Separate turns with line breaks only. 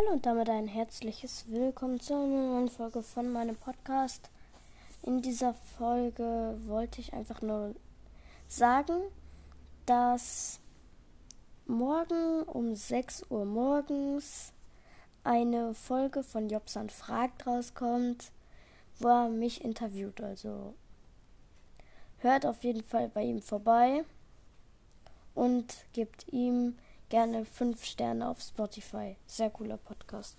Hallo und damit ein herzliches Willkommen zu einer neuen Folge von meinem Podcast. In dieser Folge wollte ich einfach nur sagen, dass morgen um 6 Uhr morgens eine Folge von Jobsan fragt rauskommt, wo er mich interviewt. Also hört auf jeden Fall bei ihm vorbei und gebt ihm gerne 5 Sterne auf Spotify. Sehr cooler Podcast.